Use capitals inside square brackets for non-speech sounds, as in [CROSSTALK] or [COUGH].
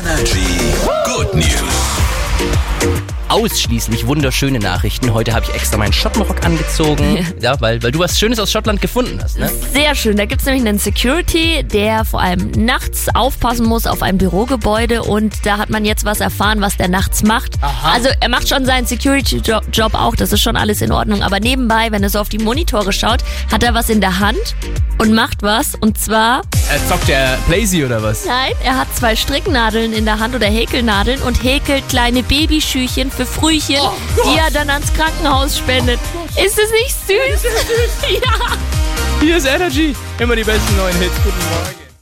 Energy Good News. Ausschließlich wunderschöne Nachrichten. Heute habe ich extra meinen Schottenrock angezogen. Ja, weil, weil du was Schönes aus Schottland gefunden hast, ne? Sehr schön. Da gibt es nämlich einen Security, der vor allem nachts aufpassen muss auf ein Bürogebäude und da hat man jetzt was erfahren, was der nachts macht. Aha. Also er macht schon seinen Security-Job auch, das ist schon alles in Ordnung. Aber nebenbei, wenn er so auf die Monitore schaut, hat er was in der Hand und macht was. Und zwar, Äh, zockt der Blazy oder was? nein, er hat zwei Stricknadeln in der Hand oder Häkelnadeln und häkelt kleine Babyschüchen für Frühchen, die er dann ans Krankenhaus spendet. Ist es nicht süß? [LAUGHS] ja. Hier ist Energy. Immer die besten neuen Hits. Guten Morgen.